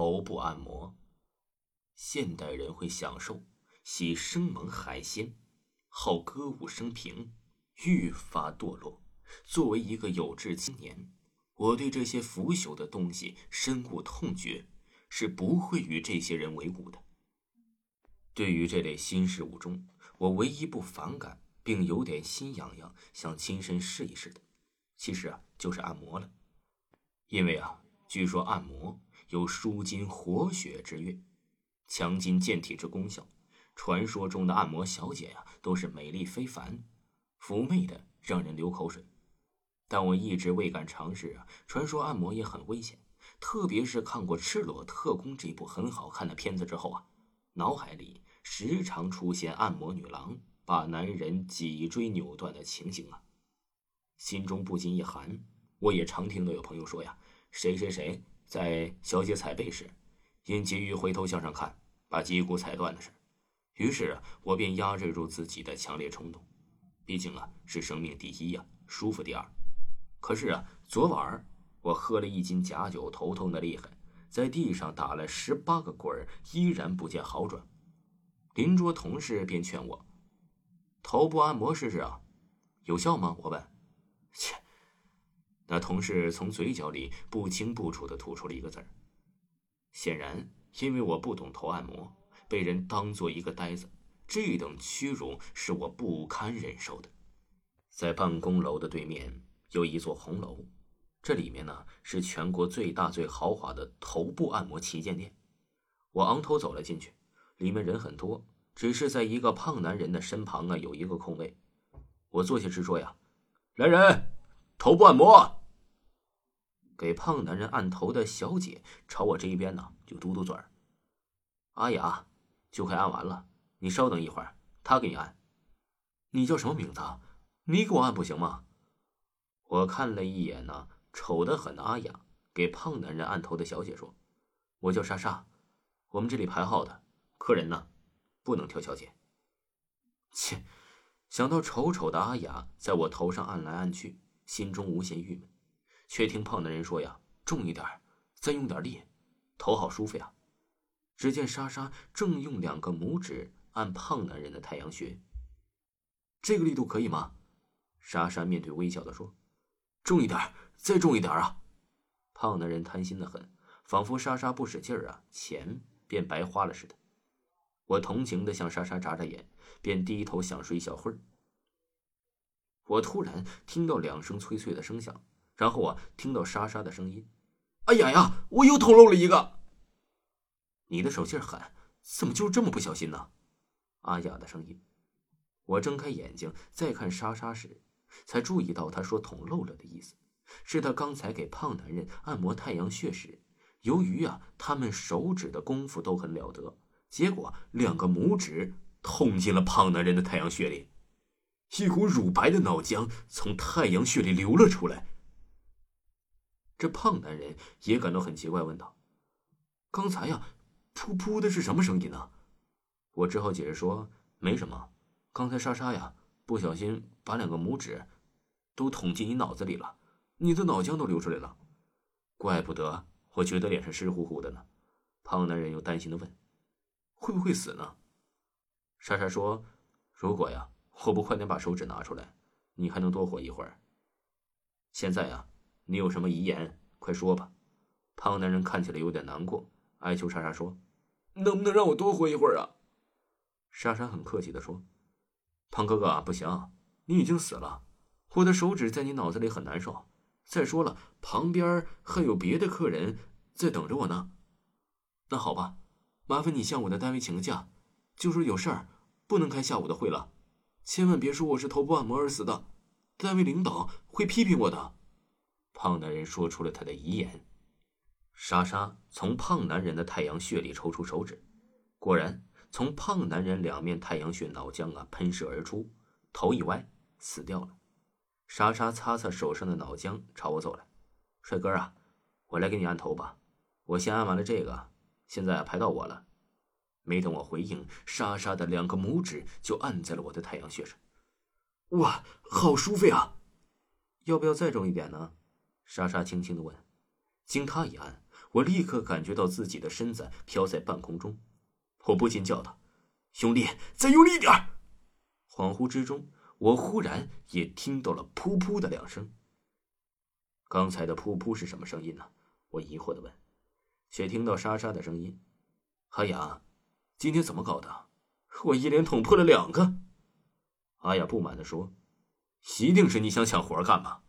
头部按摩。现代人会享受，喜生猛海鲜，好歌舞升平，愈发堕落。作为一个有志青年，我对这些腐朽的东西深恶痛绝，是不会与这些人为伍的。对于这类新事物中，我唯一不反感，并有点心痒痒，想亲身试一试的，其实啊，就是按摩了。因为啊，据说按摩有舒筋活血之乐，强筋健体之功效。传说中的按摩小姐呀，都是美丽非凡，妩媚的让人流口水。但我一直未敢尝试啊。传说按摩也很危险，特别是看过《赤裸特工》这部很好看的片子之后啊，脑海里时常出现按摩女郎把男人脊椎扭断的情形啊，心中不禁一寒。我也常听到有朋友说呀，谁谁谁在小姐踩背时，因急于回头向上看，把脊骨踩断的事。于是啊，我便压制住自己的强烈冲动，毕竟啊是生命第一呀，舒服第二。可是啊，昨晚我喝了一斤假酒，头痛的厉害，在地上打了十八个滚依然不见好转。邻桌同事便劝我：“头部按摩试试啊，有效吗？”我问。切，那同事从嘴角里不清不楚的吐出了一个字儿。显然，因为我不懂头按摩，被人当做一个呆子，这等屈辱是我不堪忍受的。在办公楼的对面。有一座红楼，这里面呢是全国最大最豪华的头部按摩旗舰店。我昂头走了进去，里面人很多，只是在一个胖男人的身旁啊有一个空位。我坐下直说呀：“来人，头部按摩。”给胖男人按头的小姐朝我这一边呢就嘟嘟嘴儿：“阿雅，就快按完了，你稍等一会儿，他给你按。你叫什么名字？你给我按不行吗？”我看了一眼呢，丑得很的阿雅给胖男人按头的小姐说：“我叫莎莎，我们这里排号的，客人呢，不能挑小姐。”切，想到丑丑的阿雅在我头上按来按去，心中无限郁闷，却听胖男人说呀：“重一点，再用点力，头好舒服呀。”只见莎莎正用两个拇指按胖男人的太阳穴，这个力度可以吗？莎莎面对微笑的说。重一点，再重一点啊！胖男人贪心的很，仿佛莎莎不使劲儿啊，钱便白花了似的。我同情的向莎莎眨眨眼，便低头想睡一小会儿。我突然听到两声脆脆的声响，然后啊，听到莎莎的声音：“哎呀呀，我又捅漏了一个！”你的手劲儿狠，怎么就这么不小心呢？阿雅的声音。我睁开眼睛再看莎莎时。才注意到他说“捅漏了”的意思，是他刚才给胖男人按摩太阳穴时，由于啊他们手指的功夫都很了得，结果两个拇指捅进了胖男人的太阳穴里，一股乳白的脑浆从太阳穴里流了出来。这胖男人也感到很奇怪，问道：“刚才呀，噗噗的是什么声音呢？”我只好解释说：“没什么，刚才莎莎呀。”不小心把两个拇指都捅进你脑子里了，你的脑浆都流出来了，怪不得我觉得脸上湿乎乎的呢。胖男人又担心的问：“会不会死呢？”莎莎说：“如果呀，我不快点把手指拿出来，你还能多活一会儿。现在呀，你有什么遗言，快说吧。”胖男人看起来有点难过，哀求莎莎说：“能不能让我多活一会儿啊？”莎莎很客气的说。胖哥哥，不行，你已经死了，我的手指在你脑子里很难受。再说了，旁边还有别的客人在等着我呢。那好吧，麻烦你向我的单位请个假，就说有事儿不能开下午的会了。千万别说我是头部按摩而死的，单位领导会批评我的。胖男人说出了他的遗言。莎莎从胖男人的太阳穴里抽出手指，果然。从胖男人两面太阳穴脑浆啊喷射而出，头一歪死掉了。莎莎擦擦手上的脑浆，朝我走来：“帅哥啊，我来给你按头吧。我先按完了这个，现在排到我了。”没等我回应，莎莎的两个拇指就按在了我的太阳穴上。哇，好舒服啊！要不要再重一点呢？莎莎轻轻的问。经他一按，我立刻感觉到自己的身子飘在半空中，我不禁叫道：“兄弟，再用力一点！”恍惚之中，我忽然也听到了“噗噗”的两声。刚才的“噗噗”是什么声音呢？我疑惑的问。却听到沙沙的声音。阿雅，今天怎么搞的？我一连捅破了两个。阿雅不满的说：“一定是你想抢活干吧？”